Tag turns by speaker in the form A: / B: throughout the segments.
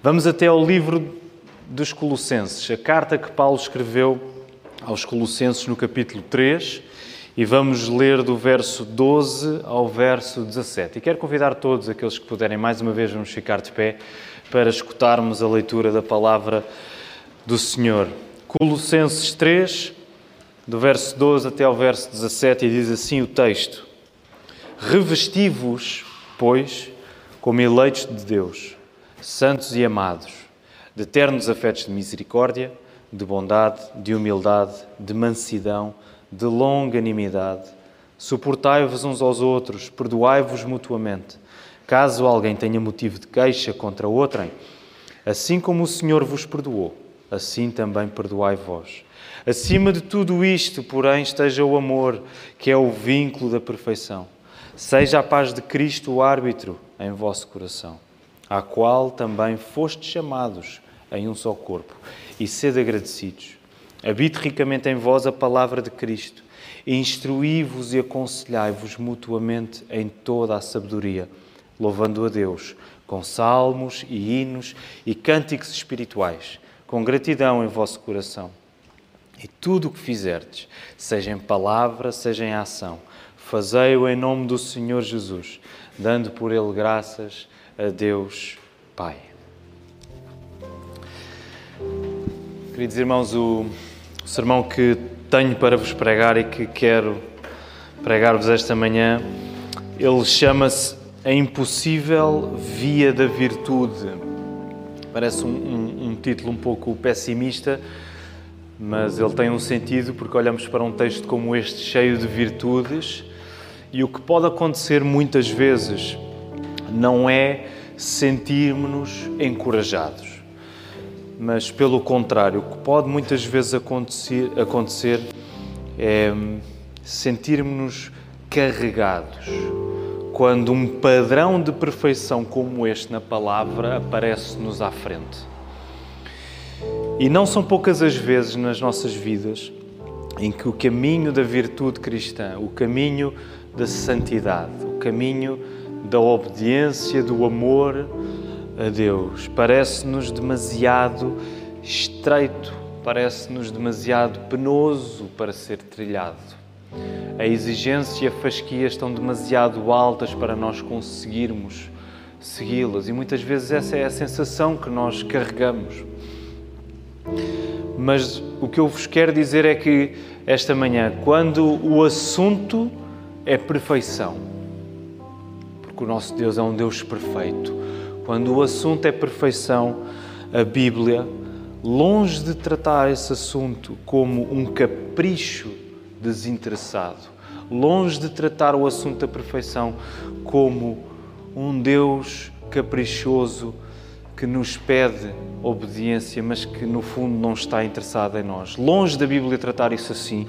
A: Vamos até ao livro dos Colossenses, a carta que Paulo escreveu aos Colossenses no capítulo 3, e vamos ler do verso 12 ao verso 17. E quero convidar todos aqueles que puderem, mais uma vez, vamos ficar de pé para escutarmos a leitura da palavra do Senhor. Colossenses 3, do verso 12 até ao verso 17, e diz assim o texto: Revesti-vos, pois, como eleitos de Deus, santos e amados, de eternos afetos de misericórdia, de bondade, de humildade, de mansidão, de longanimidade. Suportai-vos uns aos outros, perdoai-vos mutuamente, caso alguém tenha motivo de queixa contra outrem. Assim como o Senhor vos perdoou, assim também perdoai vós. Acima de tudo isto, porém, esteja o amor, que é o vínculo da perfeição. Seja a paz de Cristo o árbitro em vosso coração, à qual também fostes chamados em um só corpo, e sede agradecidos. Habite ricamente em vós a palavra de Cristo, instruí-vos e aconselhai-vos mutuamente em toda a sabedoria, louvando a Deus com salmos e hinos e cânticos espirituais, com gratidão em vosso coração. E tudo o que fizerdes, seja em palavra, seja em ação, Fazei-o em nome do Senhor Jesus, dando por ele graças a Deus Pai. Queridos irmãos, o, sermão que tenho para vos pregar e que quero pregar-vos esta manhã, ele chama-se A Impossível Via da Virtude. Parece um, um, um título um pouco pessimista, mas ele tem um sentido porque olhamos para um texto como este, cheio de virtudes, e o que pode acontecer muitas vezes não é sentirmos-nos encorajados, mas pelo contrário, o que pode muitas vezes acontecer, acontecer é sentirmos-nos carregados quando um padrão de perfeição como este na palavra aparece-nos à frente. E não são poucas as vezes nas nossas vidas em que o caminho da virtude cristã, o caminho da santidade, o caminho da obediência, do amor a Deus. Parece-nos demasiado estreito, parece-nos demasiado penoso para ser trilhado. A exigência e a fasquia estão demasiado altas para nós conseguirmos segui-las e muitas vezes essa é a sensação que nós carregamos. Mas o que eu vos quero dizer é que esta manhã, quando o assunto é perfeição. Porque o nosso Deus é um Deus perfeito. Quando o assunto é perfeição, a Bíblia, longe de tratar esse assunto como um capricho desinteressado, longe de tratar o assunto da perfeição como um Deus caprichoso que nos pede obediência, mas que no fundo não está interessado em nós. Longe da Bíblia tratar isso assim,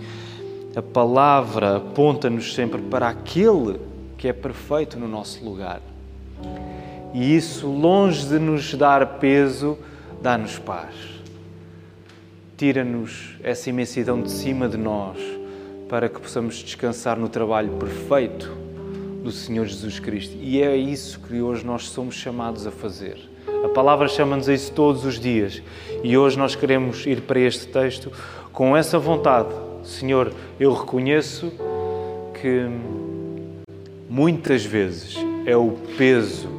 A: a palavra aponta-nos sempre para aquele que é perfeito no nosso lugar. E isso, longe de nos dar peso, dá-nos paz. Tira-nos essa imensidão de cima de nós para que possamos descansar no trabalho perfeito do Senhor Jesus Cristo. E é isso que hoje nós somos chamados a fazer. A palavra chama-nos a isso todos os dias. E hoje nós queremos ir para este texto com essa vontade Senhor, eu reconheço que muitas vezes é o peso,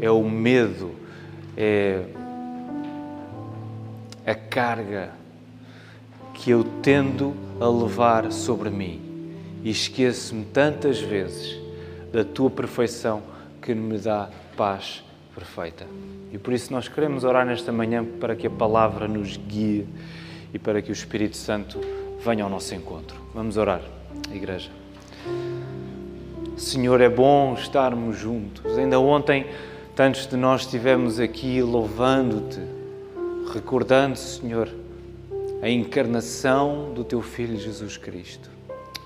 A: é o medo, é a carga que eu tendo a levar sobre mim e esqueço-me tantas vezes da tua perfeição que me dá paz perfeita. E por isso nós queremos orar nesta manhã para que a palavra nos guie e para que o Espírito Santo venha ao nosso encontro. Vamos orar, igreja. Senhor, é bom estarmos juntos. Ainda ontem, tantos de nós estivemos aqui louvando-te, recordando, Senhor, a encarnação do teu Filho Jesus Cristo.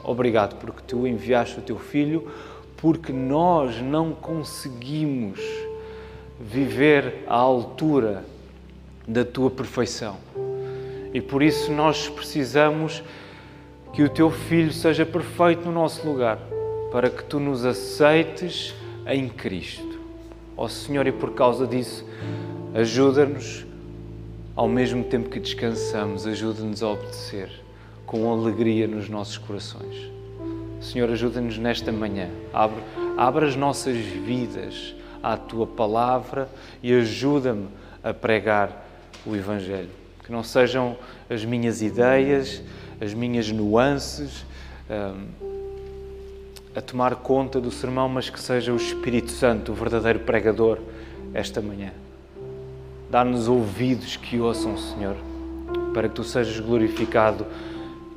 A: Obrigado porque tu enviaste o teu Filho, porque nós não conseguimos viver à altura da tua perfeição e por isso nós precisamos que o teu filho seja perfeito no nosso lugar, para que tu nos aceites em Cristo. Ó oh, Senhor, e por causa disso, Ajuda-nos, ao mesmo tempo que descansamos, ajuda-nos a obedecer com alegria nos nossos corações. Senhor, ajuda-nos nesta manhã. Abre, abre as nossas vidas à tua palavra e ajuda-me a pregar o Evangelho. Que não sejam as minhas ideias, as minhas nuances um, a tomar conta do sermão, mas que seja o Espírito Santo, o verdadeiro pregador, esta manhã. Dá-nos ouvidos que ouçam, Senhor, para que tu sejas glorificado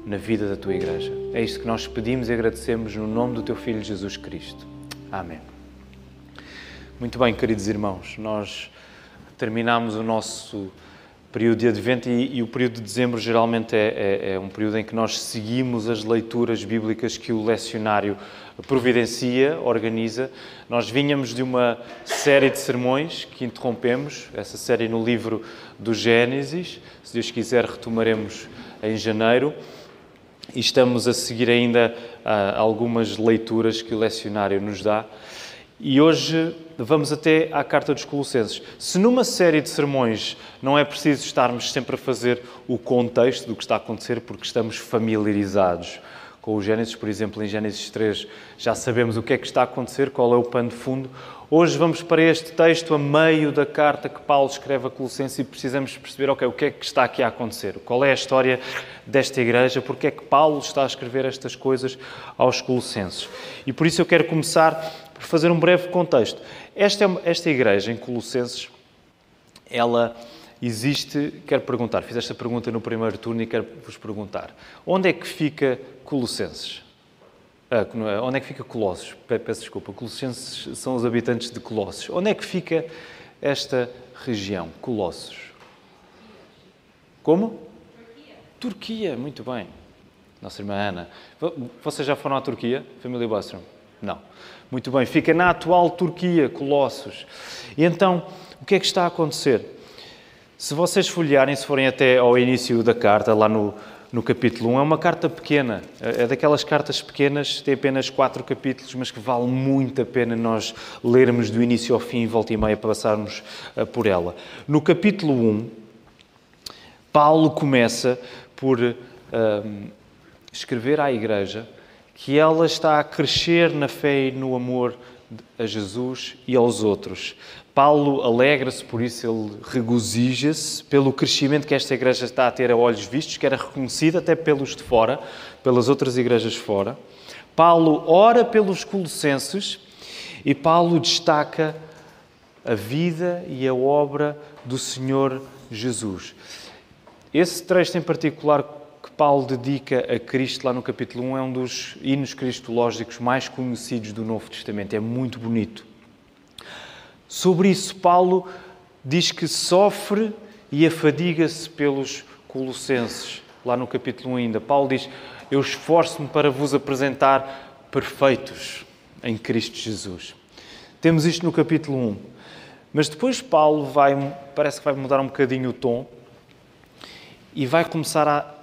A: na vida da tua igreja. É isto que nós pedimos e agradecemos no nome do teu Filho Jesus Cristo. Amém. Muito bem, queridos irmãos, nós terminamos o nosso período de Advento e, e o período de dezembro geralmente é, é, é, um período em que nós seguimos as leituras bíblicas que o lecionário providencia, organiza. Nós vinhamos de uma série de sermões que interrompemos, essa série no livro do Gênesis, se Deus quiser retomaremos em janeiro. E estamos a seguir ainda uh, algumas leituras que o lecionário nos dá. E hoje vamos até à Carta dos Colossenses. Se numa série de sermões não é preciso estarmos sempre a fazer o contexto do que está a acontecer, porque estamos familiarizados com o Gênesis, por exemplo, em Gênesis 3 já sabemos o que é que está a acontecer, qual é o pano de fundo. Hoje vamos para este texto a meio da carta que Paulo escreve a Colossenses e precisamos perceber okay, o que é que está aqui a acontecer, qual é a história desta igreja, porque é que Paulo está a escrever estas coisas aos Colossenses. E por isso eu quero começar por fazer um breve contexto. Esta, é esta igreja em Colossenses, ela existe. Quero perguntar, fiz esta pergunta no primeiro turno e quero vos perguntar: onde é que fica Colossenses? Ah, onde é que fica Colossos? Peço desculpa, Colossenses são os habitantes de Colossos. Onde é que fica esta região, Colossos? Como? Turquia. Turquia, muito bem. Nossa irmã Ana. Vocês já foram à Turquia, família Bostrom? Não. Muito bem, fica na atual Turquia, Colossos. E então, o que é que está a acontecer? Se vocês folhearem, se forem até ao início da carta, lá no, no capítulo 1, é uma carta pequena. É daquelas cartas pequenas, tem apenas quatro capítulos, mas que vale muito a pena nós lermos do início ao fim, volta e meia, passarmos eh, por ela. No capítulo 1, Paulo começa por um, ehm, escrever à igreja que ela está a crescer na fé e no amor a Jesus e aos outros. Paulo alegra-se por isso, ele regozija-se pelo crescimento que esta igreja está a ter a olhos vistos, que era reconhecida até pelos de fora, pelas outras igrejas fora. Paulo ora pelos colossenses e Paulo destaca a vida e a obra do Senhor Jesus. Esse trecho em particular Paulo dedica a Cristo lá no capítulo 1 é um dos hinos cristológicos mais conhecidos do Novo Testamento. É muito bonito. Sobre isso, Paulo diz que sofre e afadiga-se pelos Colossenses, lá no capítulo 1 ainda. Paulo diz: Eu esforço-me para vos apresentar perfeitos em Cristo Jesus. Temos isto no capítulo 1. Mas depois Paulo vai, parece que vai mudar um bocadinho o tom e vai começar a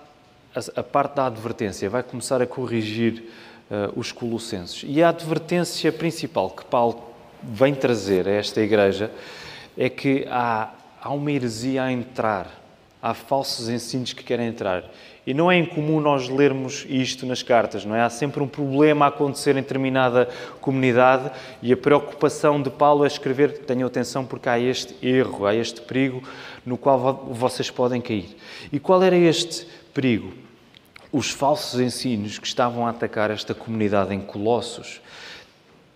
A: a, parte da advertência, vai começar a corrigir uh, os colossenses. E a advertência principal que Paulo vem trazer a esta igreja é que há, há uma heresia a entrar, há falsos ensinos que querem entrar. E não é incomum nós lermos isto nas cartas, não é? Há sempre um problema a acontecer em determinada comunidade e a preocupação de Paulo é escrever, tenham atenção porque há este erro, há este perigo no qual vocês podem cair. E qual era este perigo? os falsos ensinos que estavam a atacar esta comunidade em Colossos,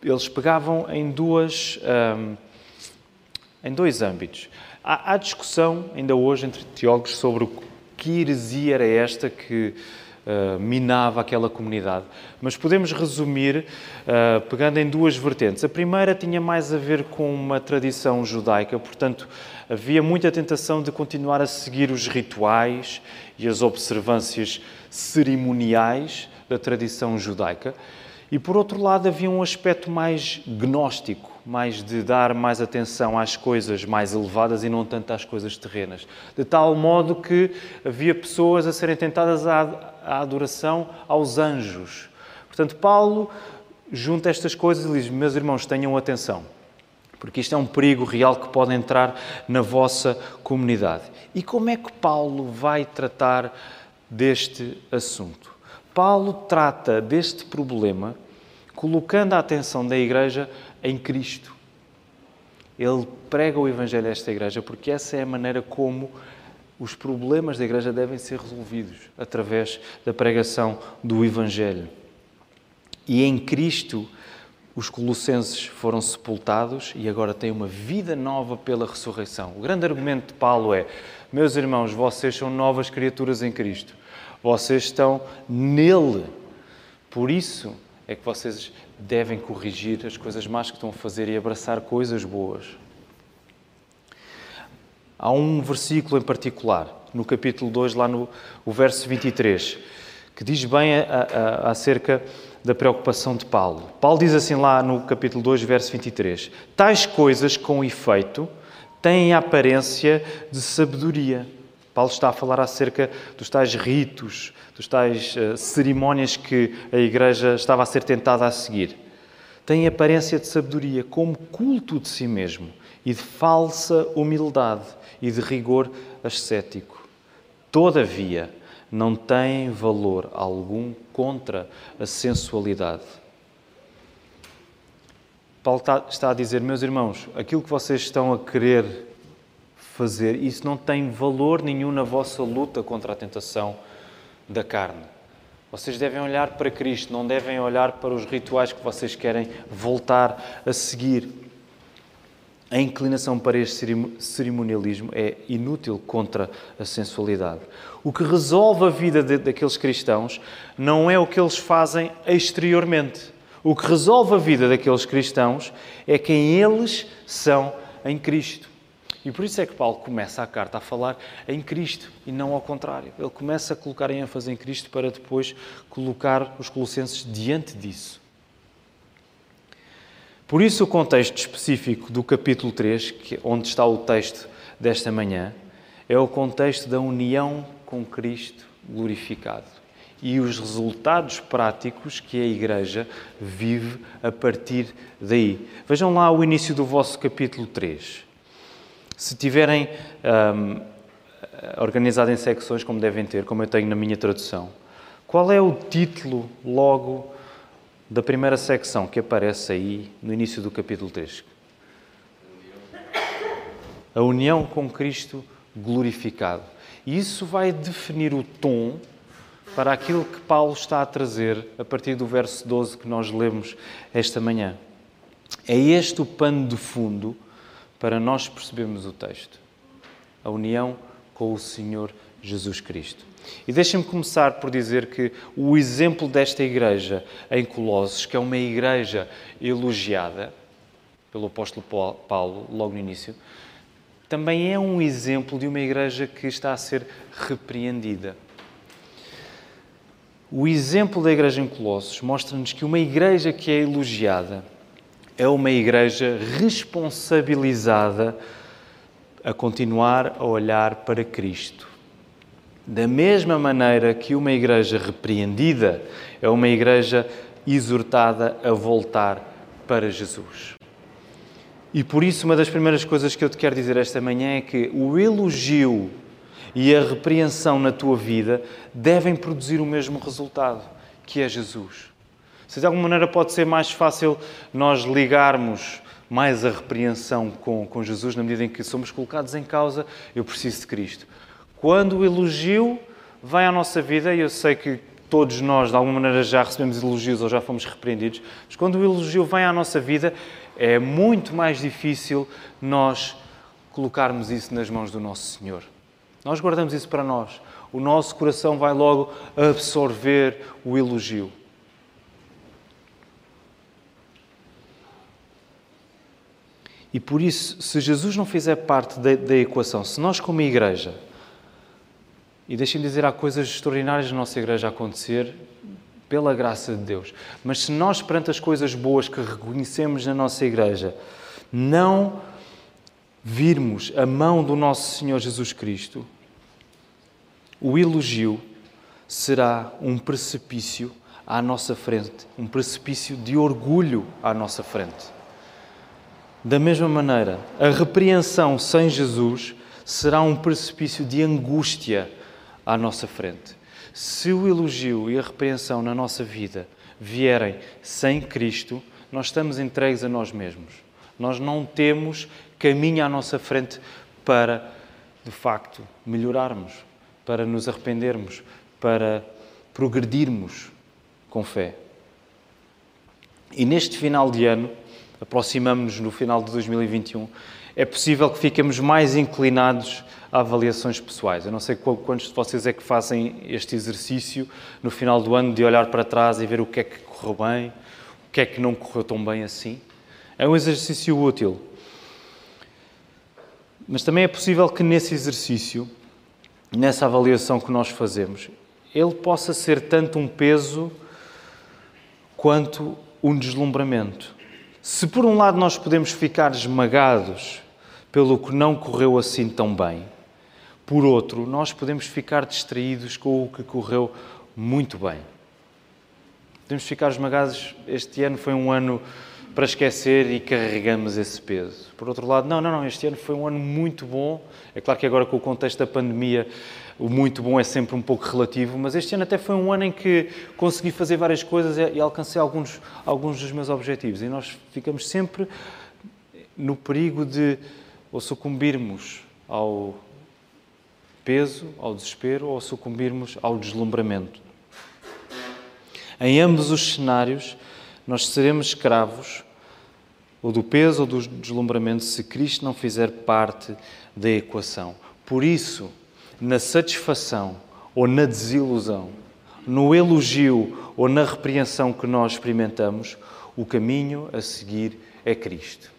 A: eles pegavam em duas, um, em dois âmbitos. Há, há, discussão ainda hoje entre teólogos sobre que heresia era esta que uh, minava aquela comunidade, mas podemos resumir uh, pegando em duas vertentes. A primeira tinha mais a ver com uma tradição judaica, portanto havia muita tentação de continuar a seguir os rituais e as observâncias cerimoniais da tradição judaica. E por outro lado, havia um aspecto mais gnóstico, mais de dar mais atenção às coisas mais elevadas e não tanto às coisas terrenas. De tal modo que havia pessoas a serem tentadas à, adoração aos anjos. Portanto, Paulo junta estas coisas e diz: Meus irmãos, tenham atenção. Porque isto é um perigo real que pode entrar na vossa comunidade. E como é que Paulo vai tratar deste assunto? Paulo trata deste problema colocando a atenção da igreja em Cristo. Ele prega o Evangelho a esta igreja porque essa é a maneira como os problemas da igreja devem ser resolvidos através da pregação do Evangelho. E em Cristo os colossenses foram sepultados e agora têm uma vida nova pela ressurreição. O grande argumento de Paulo é: meus irmãos, vocês são novas criaturas em Cristo. Vocês estão nele. Por isso é que vocês devem corrigir as coisas más que estão a fazer e abraçar coisas boas. Há um versículo em particular, no capítulo 2, lá no o verso 23, que diz bem a, a, acerca da preocupação de Paulo. Paulo diz assim lá no capítulo 2, verso 23: Tais coisas, com efeito, têm a aparência de sabedoria. Paulo está a falar acerca dos tais ritos, dos tais uh, cerimónias que a igreja estava a ser tentada a seguir. Têm aparência de sabedoria, como culto de si mesmo e de falsa humildade e de rigor ascético. Todavia, não têm valor algum contra a sensualidade. Paulo está a dizer, meus irmãos, aquilo que vocês estão a querer fazer, isso não tem valor nenhum na vossa luta contra a tentação da carne. Vocês devem olhar para Cristo, não devem olhar para os rituais que vocês querem voltar a seguir. A inclinação para este cerimonialismo é inútil contra a sensualidade. O que resolve a vida de, daqueles cristãos não é o que eles fazem exteriormente. O que resolve a vida daqueles cristãos é quem eles são em Cristo. E por isso é que Paulo começa a carta a falar em Cristo e não ao contrário. Ele começa a colocar ênfase em Cristo para depois colocar os colossenses diante disso. Por isso, o contexto específico do capítulo 3, que, onde está o texto desta manhã, é o contexto da união com Cristo glorificado e os resultados práticos que a Igreja vive a partir daí. Vejam lá o início do vosso capítulo 3. Se tiverem um, organizado em secções, como devem ter, como eu tenho na minha tradução, qual é o título logo da primeira secção que aparece aí no início do capítulo 3. A união com Cristo glorificado. E isso vai definir o tom para aquilo que Paulo está a trazer a partir do verso 12 que nós lemos esta manhã. É este o pano de fundo para nós percebermos o texto. A união com o Senhor Jesus Cristo. E deixem-me começar por dizer que o exemplo desta igreja em Colossos, que é uma igreja elogiada pelo apóstolo Paulo logo no início, também é um exemplo de uma igreja que está a ser repreendida. O exemplo da igreja em Colossos mostra-nos que uma igreja que é elogiada é uma igreja responsabilizada a continuar a olhar para Cristo da mesma maneira que uma igreja repreendida é uma igreja exortada a voltar para Jesus. E por isso, uma das primeiras coisas que eu te quero dizer esta manhã é que o elogio e a repreensão na tua vida devem produzir o mesmo resultado, que é Jesus. Se de alguma maneira pode ser mais fácil nós ligarmos mais a repreensão com, com Jesus, na medida em que somos colocados em causa, eu preciso de Cristo. Quando o elogio vem à nossa vida, e eu sei que todos nós, de alguma maneira, já recebemos elogios ou já fomos repreendidos, mas quando o elogio vem à nossa vida, é muito mais difícil nós colocarmos isso nas mãos do nosso Senhor. Nós guardamos isso para nós. O nosso coração vai logo absorver o elogio. E por isso, se Jesus não fizer parte da, da equação, se nós, como igreja, e deixem-me dizer, há coisas extraordinárias na nossa igreja a acontecer pela graça de Deus. Mas se nós, perante as coisas boas que reconhecemos na nossa igreja, não virmos a mão do nosso Senhor Jesus Cristo, o elogio será um precipício à nossa frente, um precipício de orgulho à nossa frente. Da mesma maneira, a repreensão sem Jesus será um precipício de angústia à nossa frente. Se o elogio e a repreensão na nossa vida vierem sem Cristo, nós estamos entregues a nós mesmos. Nós não temos caminho à nossa frente para, de facto, melhorarmos, para nos arrependermos, para progredirmos com fé. E neste final de ano, aproximamos-nos no final de 2021, é possível que fiquemos mais inclinados avaliações pessoais. Eu não sei quantos de vocês é que fazem este exercício no final do ano de olhar para trás e ver o que é que correu bem, o que é que não correu tão bem assim. É um exercício útil. Mas também é possível que nesse exercício, nessa avaliação que nós fazemos, ele possa ser tanto um peso quanto um deslumbramento. Se por um lado nós podemos ficar esmagados pelo que não correu assim tão bem, por outro, nós podemos ficar distraídos com o que correu muito bem. Podemos ficar esmagados. Este ano foi um ano para esquecer e carregamos esse peso. Por outro lado, não, não, não, este ano foi um ano muito bom. É claro que agora com o contexto da pandemia, o muito bom é sempre um pouco relativo, mas este ano até foi um ano em que consegui fazer várias coisas e alcancei alguns, alguns dos meus objetivos. E nós ficamos sempre no perigo de ou sucumbirmos ao peso, ao desespero, ou sucumbirmos ao deslumbramento. Em ambos os cenários, nós seremos escravos ou do peso ou do deslumbramento se Cristo não fizer parte da equação. Por isso, na satisfação ou na desilusão, no elogio ou na repreensão que nós experimentamos, o caminho a seguir é Cristo.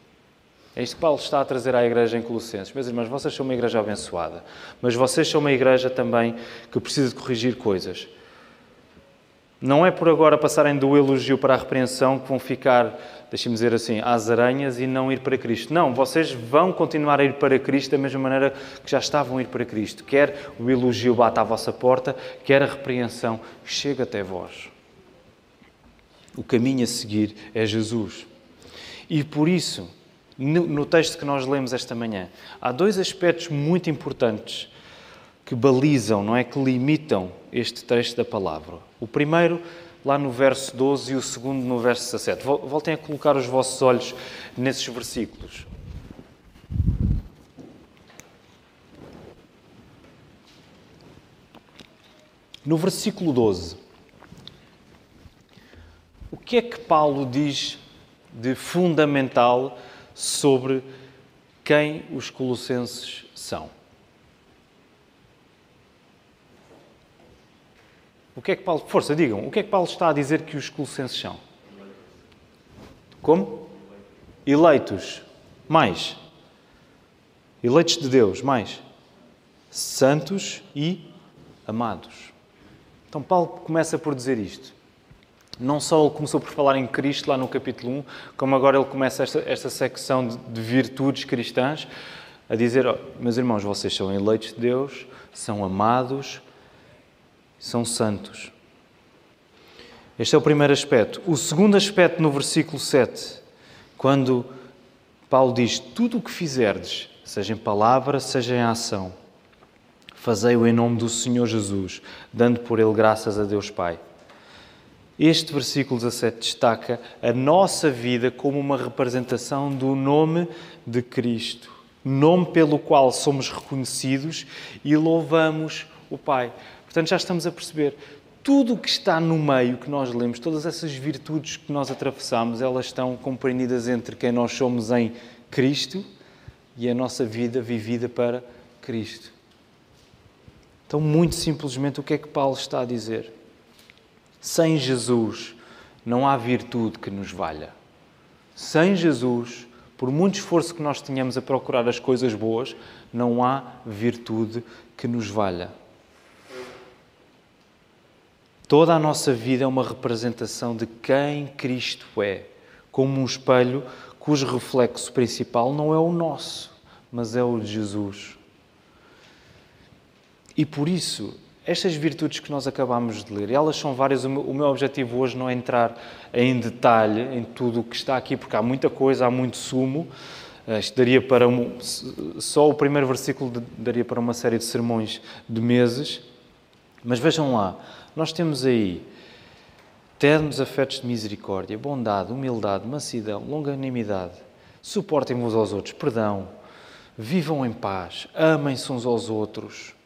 A: É isto que Paulo está a trazer à igreja em Colossenses. Meus irmãos, vocês são uma igreja abençoada, mas vocês são uma igreja também que precisa de corrigir coisas. Não é por agora passarem do elogio para a repreensão que vão ficar, deixem-me dizer assim, às aranhas e não ir para Cristo. Não, vocês vão continuar a ir para Cristo da mesma maneira que já estavam a ir para Cristo. Quer o elogio bata à vossa porta, quer a repreensão chegue até vós. O caminho a seguir é Jesus. E por isso, no texto que nós lemos esta manhã, há dois aspectos muito importantes que balizam, não é? Que limitam este trecho da palavra. O primeiro, lá no verso 12, e o segundo, no verso 17. Voltem a colocar os vossos olhos nesses versículos. No versículo 12, o que é que Paulo diz de fundamental sobre quem os colossenses são? O que é que Paulo. Força, digam. O que é que Paulo está a dizer que os colossenses são? Como? Eleitos. Mais. Eleitos de Deus. Mais. Santos e amados. Então Paulo começa por dizer isto. Não só ele começou por falar em Cristo lá no capítulo 1, como agora ele começa esta, esta secção de, de virtudes cristãs a dizer: oh, Meus irmãos, vocês são eleitos de Deus, são amados, são santos. Este é o primeiro aspecto. O segundo aspecto, no versículo 7, quando Paulo diz: Tudo o que fizerdes, seja em palavra, seja em ação, fazei-o em nome do Senhor Jesus, dando por ele graças a Deus Pai. Este versículo 17 destaca a nossa vida como uma representação do nome de Cristo, nome pelo qual somos reconhecidos e louvamos o Pai. Portanto, já estamos a perceber tudo o que está no meio que nós lemos, todas essas virtudes que nós atravessamos, elas estão compreendidas entre quem nós somos em Cristo e a nossa vida vivida para Cristo. Então, muito simplesmente, o que é que Paulo está a dizer? Sem Jesus não há virtude que nos valha. Sem Jesus, por muito esforço que nós tenhamos a procurar as coisas boas, não há virtude que nos valha. Toda a nossa vida é uma representação de quem Cristo é, como um espelho cujo reflexo principal não é o nosso, mas é o de Jesus. E por isso, estas virtudes que nós acabamos de ler, elas são várias. O meu, o meu objetivo hoje não é entrar em detalhe em tudo o que está aqui, porque há muita coisa, há muito sumo. Eh, isto daria para um, só o primeiro versículo daria para uma série de sermões de meses. Mas vejam lá, nós temos aí ternos afetos de misericórdia, bondade, humildade, mansidão, longanimidade, suportem uns aos outros, perdão, vivam em paz, amem-se uns aos outros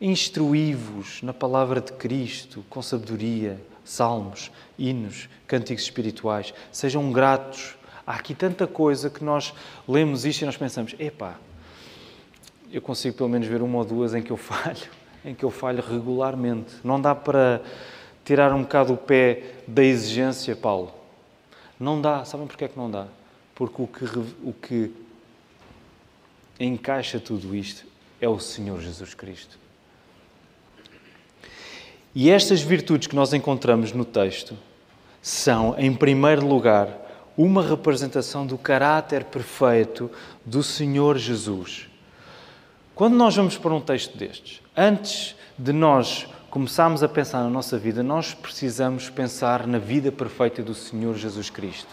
A: Instruí-vos na palavra de Cristo com sabedoria, salmos, hinos, cânticos espirituais. Sejam gratos. Há aqui tanta coisa que nós lemos isto e nós pensamos: epá, eu consigo pelo menos ver uma ou duas em que eu falho, em que eu falho regularmente. Não dá para tirar um bocado o pé da exigência, Paulo. Não dá. Sabem porquê é que não dá? Porque o que, o que encaixa tudo isto é o Senhor Jesus Cristo. E estas virtudes que nós encontramos no texto são, em primeiro lugar, uma representação do caráter perfeito do Senhor Jesus. Quando nós vamos para um texto destes, antes de nós começarmos a pensar na nossa vida, nós precisamos pensar na vida perfeita do Senhor Jesus Cristo.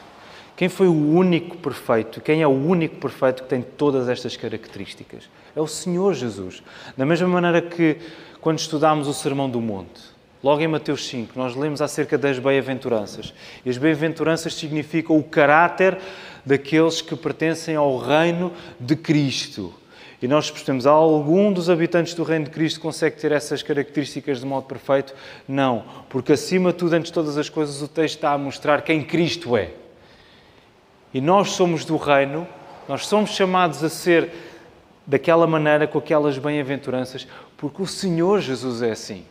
A: Quem foi o único perfeito? Quem é o único perfeito que tem todas estas características? É o Senhor Jesus. Da mesma maneira que quando estudámos o Sermão do Monte, logo em Mateus 5, nós lemos acerca das bem-aventuranças. E as bem-aventuranças significam o caráter daqueles que pertencem ao reino de Cristo. E nós percebemos, algum dos habitantes do reino de Cristo consegue ter essas características de modo perfeito? Não, porque acima de tudo, antes de todas as coisas, o texto está a mostrar quem Cristo é. E nós somos do reino, nós somos chamados a ser daquela maneira, com aquelas bem-aventuranças, porque o Senhor Jesus é assim.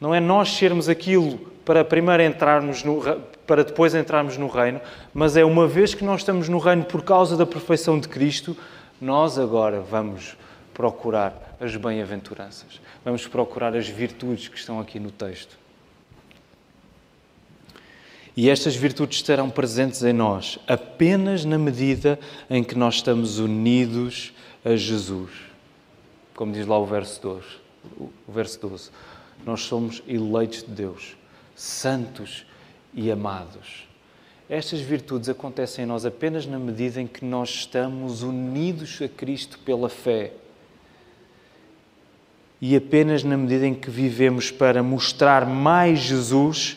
A: Não é nós sermos aquilo para primeiro entrarmos no, para depois entrarmos no reino, mas é uma vez que nós estamos no reino por causa da perfeição de Cristo, nós agora vamos procurar as bem-aventuranças. Vamos procurar as virtudes que estão aqui no texto. E estas virtudes estarão presentes em nós apenas na medida em que nós estamos unidos a Jesus como diz lá o verso 12. O verso 12. Nós somos eleitos de Deus, santos e amados. Estas virtudes acontecem em nós apenas na medida em que nós estamos unidos a Cristo pela fé. E apenas na medida em que vivemos para mostrar mais Jesus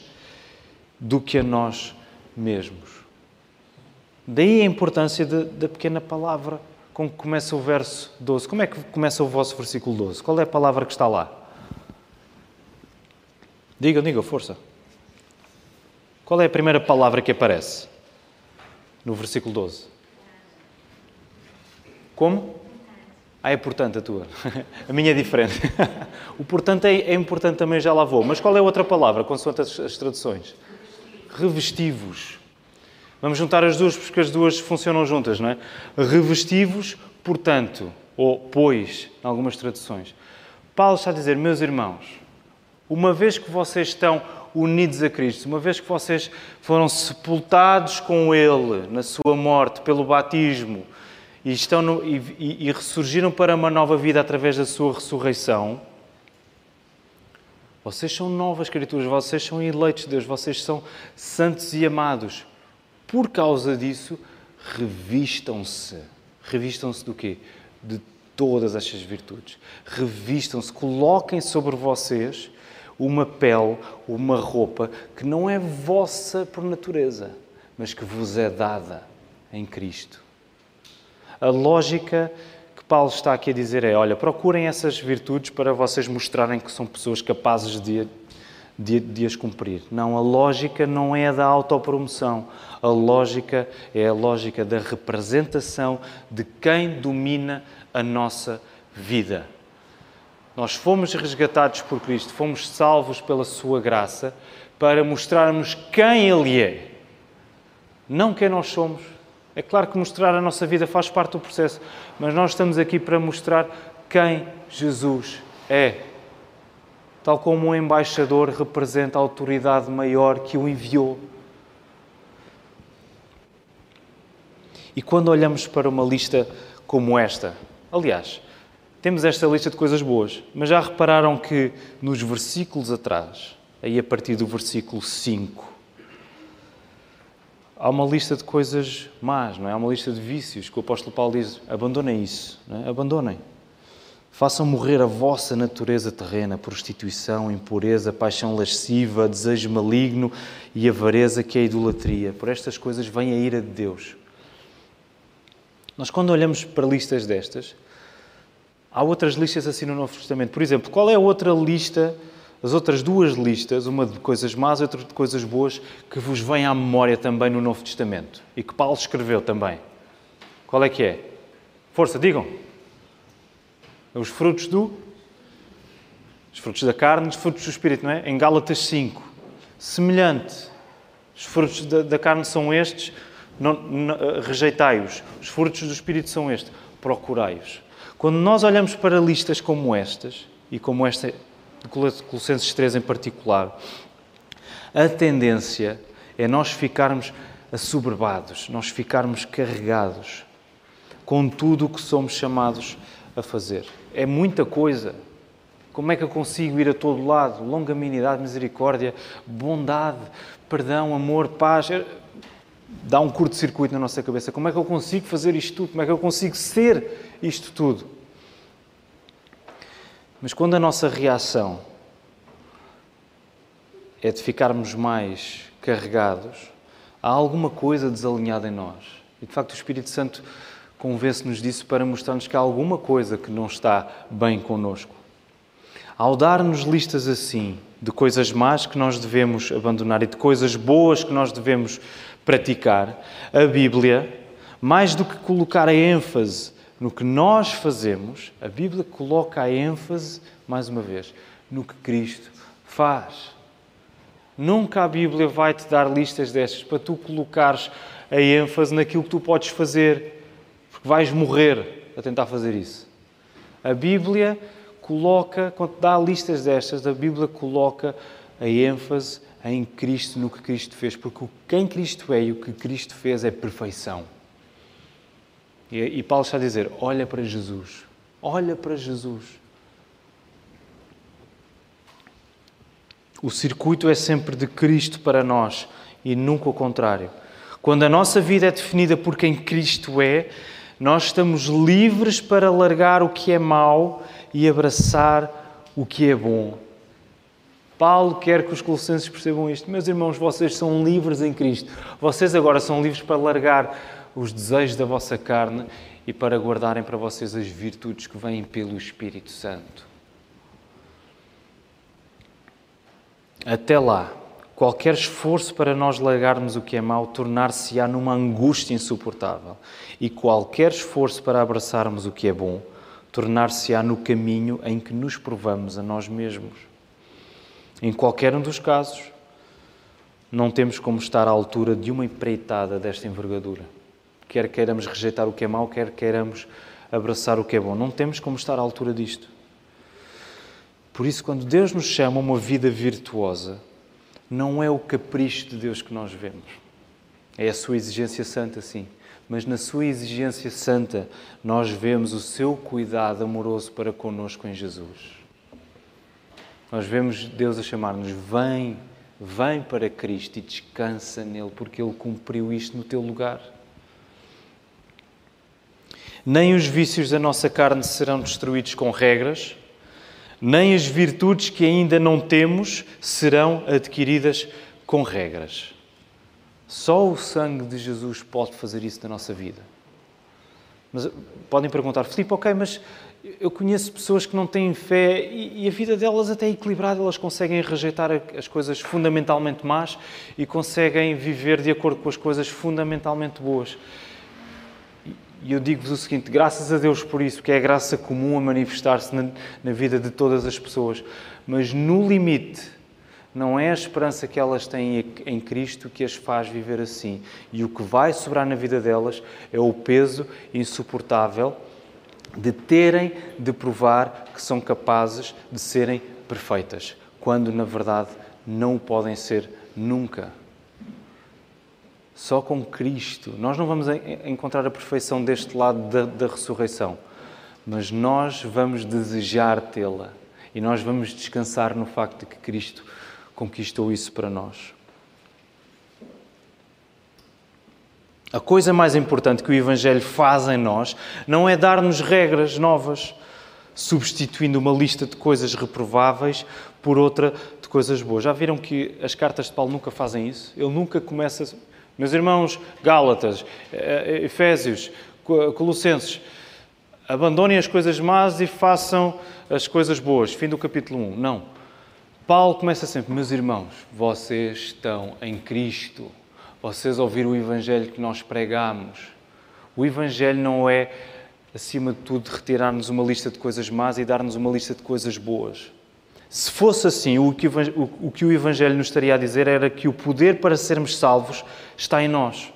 A: do que a nós mesmos. Daí a importância da pequena palavra com que começa o verso 12. Como é que começa o vosso versículo 12? Qual é a palavra que está lá? Diga, diga, força. Qual é a primeira palavra que aparece no versículo 12? Como? Ah, é portanto a tua. A minha é diferente. O portanto é, é importante também, já lá vou. Mas qual é a outra palavra, consoante as traduções? Revestivos. Vamos juntar as duas porque as duas funcionam juntas, não é? Revestivos, portanto, ou pois, em algumas traduções. Paulo está a dizer, meus irmãos, uma vez que vocês estão unidos a Cristo, uma vez que vocês foram sepultados com Ele na sua morte pelo batismo e, estão no, e, e, e ressurgiram para uma nova vida através da sua ressurreição, vocês são novas criaturas, vocês são eleitos de Deus, vocês são santos e amados. Por causa disso, revistam-se. Revistam-se do quê? De todas estas virtudes. Revistam-se, coloquem sobre vocês uma pele, uma roupa que não é vossa por natureza, mas que vos é dada em Cristo. A lógica Paulo está aqui a dizer é: olha, procurem essas virtudes para vocês mostrarem que são pessoas capazes de de, de, as cumprir. Não, a lógica não é da autopromoção. A lógica é a lógica da representação de quem domina a nossa vida. Nós fomos resgatados por Cristo, fomos salvos pela Sua graça para mostrarmos quem Ele é, não quem nós somos. É claro que mostrar a nossa vida faz parte do processo, mas nós estamos aqui para mostrar quem Jesus é tal como um embaixador representa a autoridade maior que o enviou. E quando olhamos para uma lista como esta, aliás, temos esta lista de coisas boas, mas já repararam que nos versículos atrás, aí a partir do versículo 5, há uma lista de coisas más, não é? Há uma lista de vícios que o apóstolo Paulo diz: abandonem isso, é? abandonem. Façam morrer a vossa natureza terrena, prostituição, impureza, paixão lasciva, desejo maligno e avareza, que é a idolatria. Por estas coisas vem a ira de Deus. Nós, quando olhamos para listas destas, há outras listas assim no Novo Testamento. Por exemplo, qual é a outra lista, as outras duas listas, uma de coisas más e outra de coisas boas, que vos vem à memória também no Novo Testamento e que Paulo escreveu também? Qual é que é? Força, digam! Os frutos do. Os frutos da carne, os frutos do Espírito, não é? Em Gálatas 5. Semelhante. Os frutos da, da carne são estes, rejeitai-os. Os frutos do Espírito são estes, procurai-os. Quando nós olhamos para listas como estas, e como esta de Colossenses 3 em particular, a tendência é nós ficarmos assoberbados, nós ficarmos carregados com tudo o que somos chamados a fazer. É muita coisa. Como é que eu consigo ir a todo lado? Longanimidade, misericórdia, bondade, perdão, amor, paz. É, dá um curto-circuito na nossa cabeça. Como é que eu consigo fazer isto tudo? Como é que eu consigo ser isto tudo? Mas quando a nossa reação é de ficarmos mais carregados, há alguma coisa desalinhada em nós. E de facto o Espírito Santo convence-nos disso para mostrar-nos que há alguma coisa que não está bem connosco. Ao dar-nos listas assim de coisas más que nós devemos abandonar e de coisas boas que nós devemos praticar, a Bíblia, mais do que colocar a ênfase no que nós fazemos, a Bíblia coloca a ênfase, mais uma vez, no que Cristo faz. Nunca a Bíblia vai te dar listas destas para tu colocares a ênfase naquilo que tu podes fazer, vais morrer a tentar fazer isso. A Bíblia coloca, quando dá listas destas, a Bíblia coloca a ênfase em Cristo, no que Cristo fez, porque quem Cristo é e o que Cristo fez é perfeição. E, e Paulo está a dizer: olha para Jesus, olha para Jesus. O circuito é sempre de Cristo para nós e nunca o contrário. Quando a nossa vida é definida por quem Cristo é, nós estamos livres para largar o que é mau e abraçar o que é bom. Paulo quer que os colossenses percebam isto. Meus irmãos, vocês são livres em Cristo. Vocês agora são livres para largar os desejos da vossa carne e para guardarem para vocês as virtudes que vêm pelo Espírito Santo. Até lá, Qualquer esforço para nós largarmos o que é mau tornar-se-á numa angústia insuportável. E qualquer esforço para abraçarmos o que é bom tornar-se-á no caminho em que nos provamos a nós mesmos. Em qualquer um dos casos, não temos como estar à altura de uma empreitada desta envergadura. Quer queiramos rejeitar o que é mau, quer queiramos abraçar o que é bom. Não temos como estar à altura disto. Por isso, quando Deus nos chama a uma vida virtuosa, não é o capricho de Deus que nós vemos. É a sua exigência santa, sim. Mas na sua exigência santa, nós vemos o seu cuidado amoroso para conosco em Jesus. Nós vemos Deus a chamar-nos: vem, vem para Cristo e descansa nele, porque ele cumpriu isto no teu lugar. Nem os vícios da nossa carne serão destruídos com regras, nem as virtudes que ainda não temos serão adquiridas com regras. Só o sangue de Jesus pode fazer isso na nossa vida. Mas podem perguntar, Filipe, ok, mas eu conheço pessoas que não têm fé e, a vida delas até é equilibrada, elas conseguem rejeitar as coisas fundamentalmente más e conseguem viver de acordo com as coisas fundamentalmente boas. E eu digo-vos o seguinte: graças a Deus por isso, que é a graça comum a manifestar-se na, na, vida de todas as pessoas. Mas no limite, não é a esperança que elas têm em Cristo que as faz viver assim. E o que vai sobrar na vida delas é o peso insuportável de terem de provar que são capazes de serem perfeitas, quando na verdade não o podem ser nunca. Só com Cristo. Nós não vamos encontrar a perfeição deste lado da, da ressurreição, mas nós vamos desejar tê-la e nós vamos descansar no facto de que Cristo conquistou isso para nós. A coisa mais importante que o Evangelho faz em nós não é dar-nos regras novas, substituindo uma lista de coisas reprováveis por outra de coisas boas. Já viram que as cartas de Paulo nunca fazem isso? Ele nunca começa. Meus irmãos Gálatas, eh, Efésios, Colossenses, abandonem as coisas más e façam as coisas boas. Fim do capítulo 1. Não. Paulo começa sempre: Meus irmãos, vocês estão em Cristo. Vocês ouviram o Evangelho que nós pregamos. O Evangelho não é, acima de tudo, retirar-nos uma lista de coisas más e dar-nos uma lista de coisas boas. Se fosse assim, o que, o Evangelho nos estaria a dizer era que o poder para sermos salvos está em nós.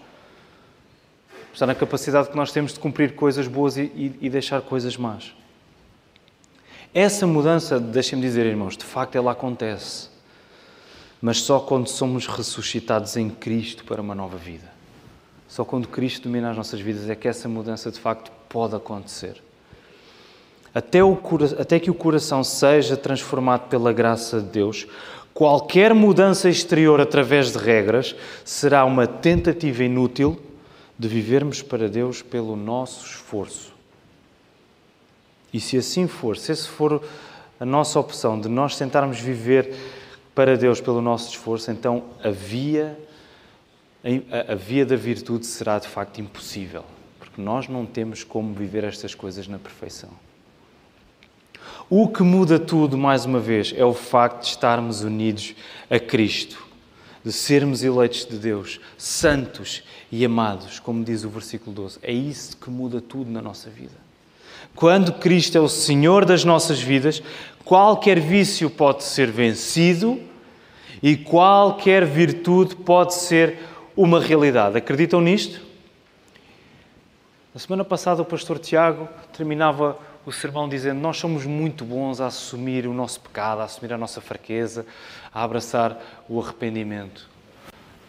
A: Está na capacidade que nós temos de cumprir coisas boas e, e, e deixar coisas más. Essa mudança, deixem-me dizer, irmãos, de facto ela acontece. Mas só quando somos ressuscitados em Cristo para uma nova vida. Só quando Cristo domina as nossas vidas é que essa mudança de facto pode acontecer. Até, o, até que o coração seja transformado pela graça de Deus, qualquer mudança exterior através de regras será uma tentativa inútil de vivermos para Deus pelo nosso esforço. E se assim for, se essa for a nossa opção de nós tentarmos viver para Deus pelo nosso esforço, então a via, a via da virtude será de facto impossível, porque nós não temos como viver estas coisas na perfeição. O que muda tudo, mais uma vez, é o facto de estarmos unidos a Cristo de sermos eleitos de Deus, santos e amados, como diz o versículo 12. É isso que muda tudo na nossa vida. Quando Cristo é o Senhor das nossas vidas, qualquer vício pode ser vencido e qualquer virtude pode ser uma realidade. Acreditam nisto? Na semana passada, o pastor Tiago terminava o sermão dizendo: Nós somos muito bons a assumir o nosso pecado, a assumir a nossa fraqueza, a abraçar o arrependimento.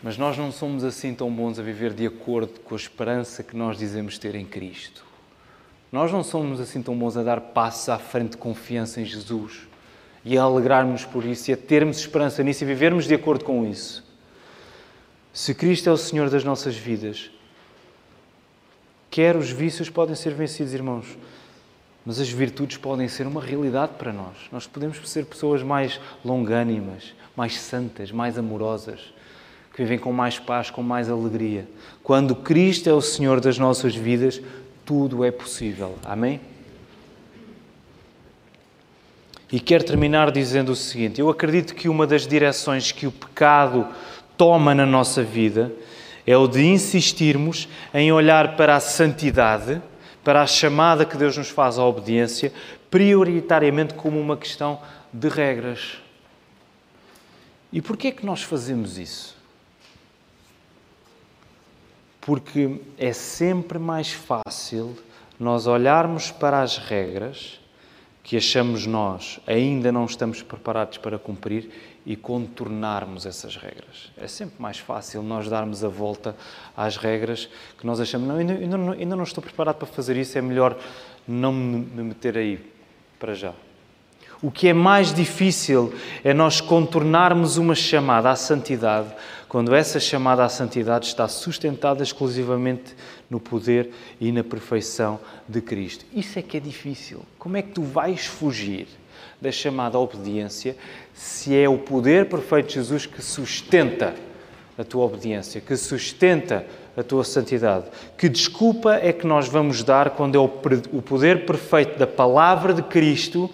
A: Mas nós não somos assim tão bons a viver de acordo com a esperança que nós dizemos ter em Cristo. Nós não somos assim tão bons a dar passos à frente de confiança em Jesus e a alegrarmos por isso e a termos esperança nisso e vivermos de acordo com isso. Se Cristo é o Senhor das nossas vidas, quer os vícios podem ser vencidos, irmãos, mas as virtudes podem ser uma realidade para nós. Nós podemos ser pessoas mais longânimas, mais santas, mais amorosas, que vivem com mais paz, com mais alegria. Quando Cristo é o Senhor das nossas vidas, tudo é possível. Amém? E quero terminar dizendo o seguinte: eu acredito que uma das direções que o pecado toma na nossa vida é o de insistirmos em olhar para a santidade para a chamada que Deus nos faz à obediência, prioritariamente como uma questão de regras. E porquê é que nós fazemos isso? Porque é sempre mais fácil nós olharmos para as regras que achamos nós ainda não estamos preparados para cumprir e contornarmos essas regras. É sempre mais fácil nós darmos a volta às regras que nós achamos, não, ainda, ainda, ainda não estou preparado para fazer isso, é melhor não me meter aí para já. O que é mais difícil é nós contornarmos uma chamada à santidade, quando essa chamada à santidade está sustentada exclusivamente no poder e na perfeição de Cristo. Isso é que é difícil. Como é que tu vais fugir da chamada obediência se é o poder perfeito de Jesus que sustenta a tua obediência, que sustenta a tua santidade. Que desculpa é que nós vamos dar quando é o poder perfeito da palavra de Cristo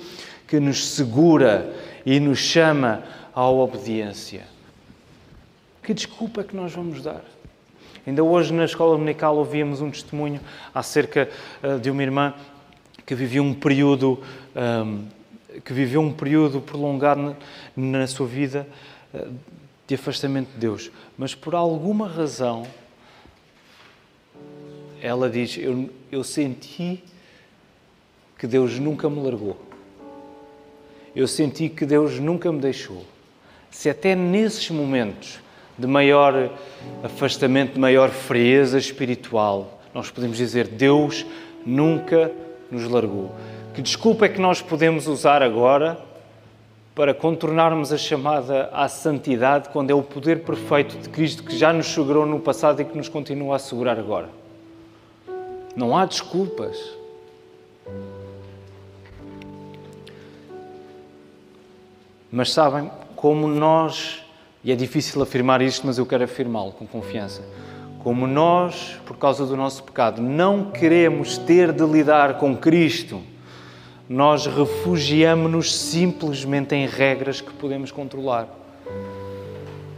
A: que nos segura e nos chama à obediência? Que desculpa é que nós vamos dar? Ainda hoje na escola dominical ouvíamos um testemunho acerca uh, de uma irmã que vivia um período um, que viveu um período prolongado na sua vida eh, de afastamento de Deus, mas por alguma razão ela diz: Eu, eu senti que Deus nunca me largou, eu senti que Deus nunca me deixou. Se até nesses momentos de maior afastamento, de maior frieza espiritual, nós podemos dizer: Deus nunca nos largou. Que desculpa é que nós podemos usar agora para contornarmos a chamada à santidade quando é o poder perfeito de Cristo que já nos segurou no passado e que nos continua a segurar agora? Não há desculpas. Mas sabem, como nós, e é difícil afirmar isto, mas eu quero afirmá-lo com confiança, como nós, por causa do nosso pecado, não queremos ter de lidar com Cristo, nós refugiamos-nos simplesmente em regras que podemos controlar.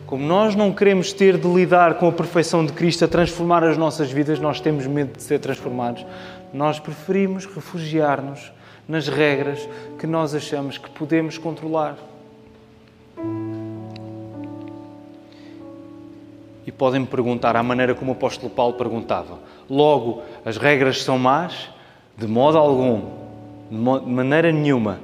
A: Como nós não queremos ter de lidar com a perfeição de Cristo a transformar as nossas vidas, nós temos medo de ser transformados. Nós preferimos refugiar-nos nas regras que nós achamos que podemos controlar. E podem me perguntar, à maneira como o apóstolo Paulo perguntava: logo, as regras são más? De modo algum, de maneira nenhuma.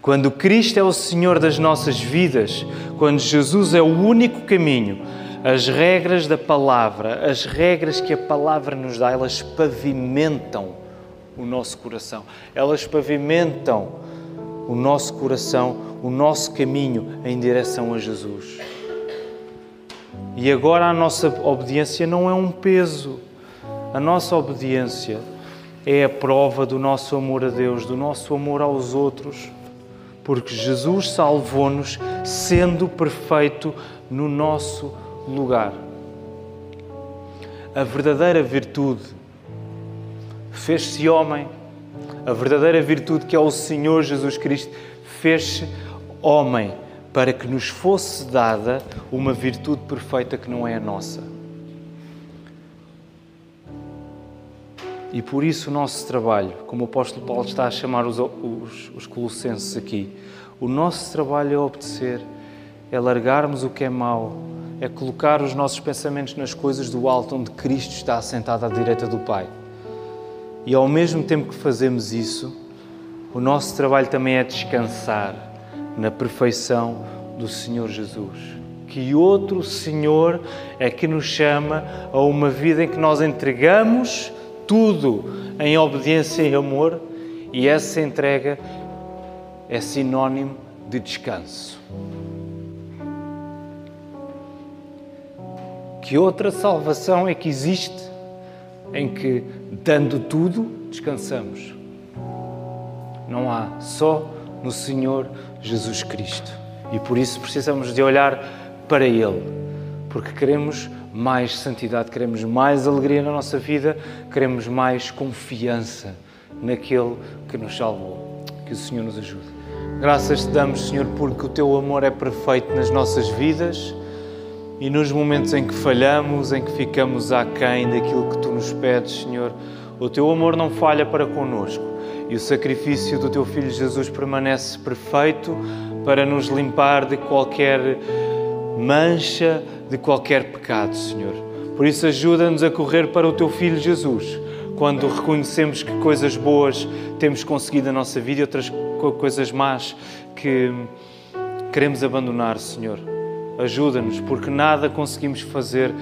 A: Quando Cristo é o Senhor das nossas vidas, quando Jesus é o único caminho, as regras da palavra, as regras que a palavra nos dá, elas pavimentam o nosso coração. Elas pavimentam o nosso coração, o nosso caminho em direção a Jesus. E agora a nossa obediência não é um peso. A nossa obediência é a prova do nosso amor a Deus, do nosso amor aos outros, porque Jesus salvou-nos sendo perfeito no nosso lugar. A verdadeira virtude fez-se homem, a verdadeira virtude que é o Senhor Jesus Cristo fez-se homem para que nos fosse dada uma virtude perfeita que não é a nossa. E por isso o nosso trabalho, como o apóstolo Paulo está a chamar os, os, os colossenses aqui, o nosso trabalho é obedecer, é largarmos o que é mau, é colocar os nossos pensamentos nas coisas do alto, onde Cristo está assentado à direita do Pai. E ao mesmo tempo que fazemos isso, o nosso trabalho também é descansar na perfeição do Senhor Jesus. Que outro Senhor é que nos chama a uma vida em que nós entregamos tudo em obediência e amor, e essa entrega é sinónimo de descanso. Que outra salvação é que existe em que, dando tudo, descansamos? Não há, só no Senhor Jesus Cristo. E por isso precisamos de olhar para Ele, porque queremos mais santidade, queremos mais alegria na nossa vida, queremos mais confiança naquele que nos salvou. Que o Senhor nos ajude. Graças te damos, Senhor, porque o teu amor é perfeito nas nossas vidas e nos momentos em que falhamos, em que ficamos aquém daquilo que tu nos pedes, Senhor, o teu amor não falha para conosco e o sacrifício do teu Filho Jesus permanece perfeito para nos limpar de qualquer mancha, de qualquer pecado, Senhor. Por isso, ajuda-nos a correr para o Teu Filho Jesus, quando reconhecemos que coisas boas temos conseguido na nossa vida e outras coisas más que queremos abandonar, Senhor. Ajuda-nos, porque nada conseguimos fazer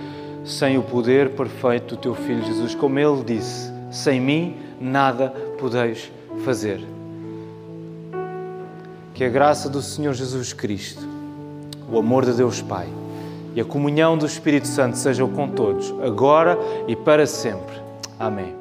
A: sem o poder perfeito do Teu Filho Jesus. Como Ele disse: sem mim nada podeis fazer. Que a graça do Senhor Jesus Cristo, o amor de Deus Pai e a comunhão do Espírito Santo sejam com todos, agora e para sempre. Amém.